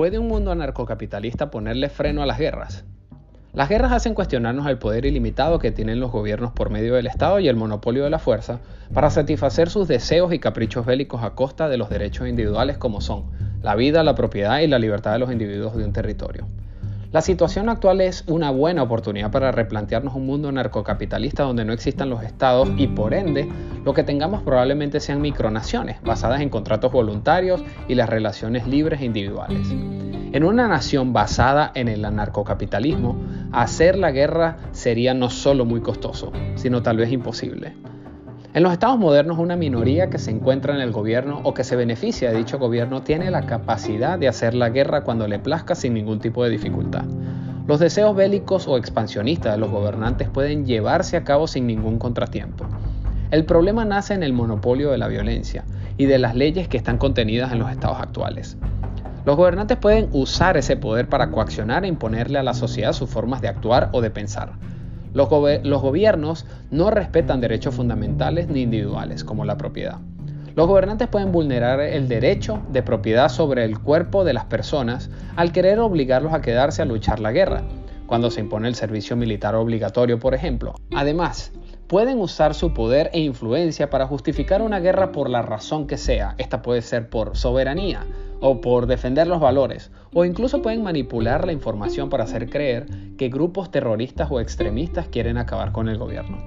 ¿Puede un mundo anarcocapitalista ponerle freno a las guerras? Las guerras hacen cuestionarnos el poder ilimitado que tienen los gobiernos por medio del Estado y el monopolio de la fuerza para satisfacer sus deseos y caprichos bélicos a costa de los derechos individuales como son la vida, la propiedad y la libertad de los individuos de un territorio. La situación actual es una buena oportunidad para replantearnos un mundo narcocapitalista donde no existan los estados y por ende lo que tengamos probablemente sean micronaciones basadas en contratos voluntarios y las relaciones libres e individuales. En una nación basada en el anarcocapitalismo, hacer la guerra sería no solo muy costoso, sino tal vez imposible. En los estados modernos, una minoría que se encuentra en el gobierno o que se beneficia de dicho gobierno tiene la capacidad de hacer la guerra cuando le plazca sin ningún tipo de dificultad. Los deseos bélicos o expansionistas de los gobernantes pueden llevarse a cabo sin ningún contratiempo. El problema nace en el monopolio de la violencia y de las leyes que están contenidas en los estados actuales. Los gobernantes pueden usar ese poder para coaccionar e imponerle a la sociedad sus formas de actuar o de pensar. Los, gobiernos no respetan derechos fundamentales ni individuales, como la propiedad. Los gobernantes pueden vulnerar el derecho de propiedad sobre el cuerpo de las personas al querer obligarlos a quedarse a luchar la guerra, cuando se impone el servicio militar obligatorio, por ejemplo. Además, pueden usar su poder e influencia para justificar una guerra por la razón que sea. Esta puede ser por soberanía o por defender los valores, o incluso pueden manipular la información para hacer creer que grupos terroristas o extremistas quieren acabar con el gobierno.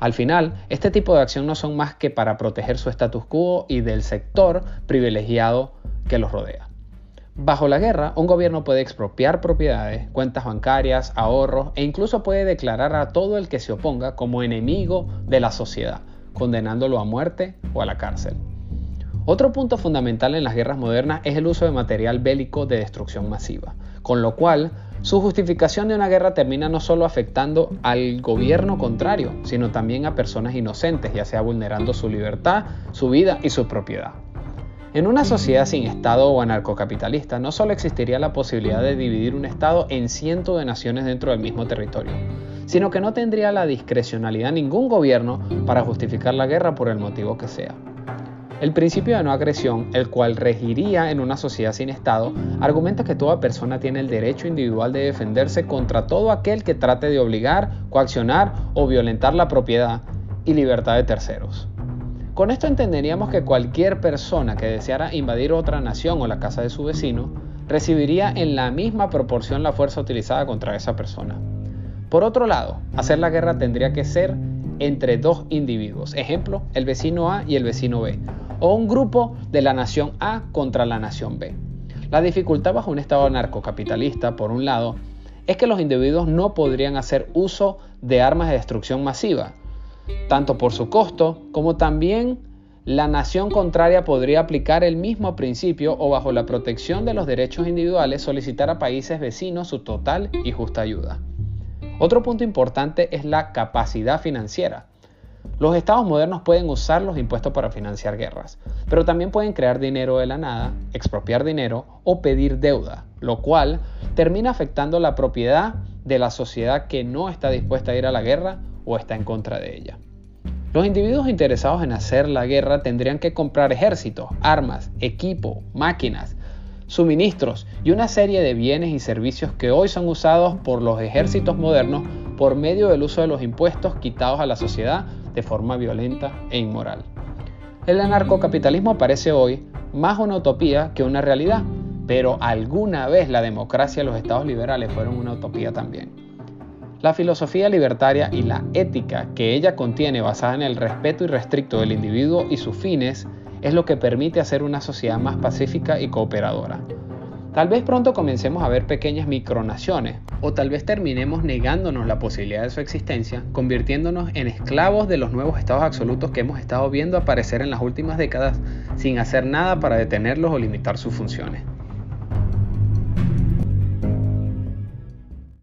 Al final, este tipo de acción no son más que para proteger su status quo y del sector privilegiado que los rodea. Bajo la guerra, un gobierno puede expropiar propiedades, cuentas bancarias, ahorros e incluso puede declarar a todo el que se oponga como enemigo de la sociedad, condenándolo a muerte o a la cárcel. Otro punto fundamental en las guerras modernas es el uso de material bélico de destrucción masiva, con lo cual su justificación de una guerra termina no solo afectando al gobierno contrario, sino también a personas inocentes, ya sea vulnerando su libertad, su vida y su propiedad. En una sociedad sin Estado o anarcocapitalista, no solo existiría la posibilidad de dividir un Estado en cientos de naciones dentro del mismo territorio, sino que no tendría la discrecionalidad ningún gobierno para justificar la guerra por el motivo que sea. El principio de no agresión, el cual regiría en una sociedad sin Estado, argumenta que toda persona tiene el derecho individual de defenderse contra todo aquel que trate de obligar, coaccionar o violentar la propiedad y libertad de terceros. Con esto entenderíamos que cualquier persona que deseara invadir otra nación o la casa de su vecino recibiría en la misma proporción la fuerza utilizada contra esa persona. Por otro lado, hacer la guerra tendría que ser entre dos individuos, ejemplo, el vecino A y el vecino B, o un grupo de la nación A contra la nación B. La dificultad bajo un estado narcocapitalista, por un lado, es que los individuos no podrían hacer uso de armas de destrucción masiva, tanto por su costo como también la nación contraria podría aplicar el mismo principio o bajo la protección de los derechos individuales solicitar a países vecinos su total y justa ayuda. Otro punto importante es la capacidad financiera. Los estados modernos pueden usar los impuestos para financiar guerras, pero también pueden crear dinero de la nada, expropiar dinero o pedir deuda, lo cual termina afectando la propiedad de la sociedad que no está dispuesta a ir a la guerra o está en contra de ella. Los individuos interesados en hacer la guerra tendrían que comprar ejércitos, armas, equipo, máquinas, suministros y una serie de bienes y servicios que hoy son usados por los ejércitos modernos por medio del uso de los impuestos quitados a la sociedad de forma violenta e inmoral. El anarcocapitalismo parece hoy más una utopía que una realidad, pero alguna vez la democracia y los estados liberales fueron una utopía también. La filosofía libertaria y la ética que ella contiene basada en el respeto irrestricto del individuo y sus fines es lo que permite hacer una sociedad más pacífica y cooperadora. Tal vez pronto comencemos a ver pequeñas micronaciones, o tal vez terminemos negándonos la posibilidad de su existencia, convirtiéndonos en esclavos de los nuevos estados absolutos que hemos estado viendo aparecer en las últimas décadas sin hacer nada para detenerlos o limitar sus funciones.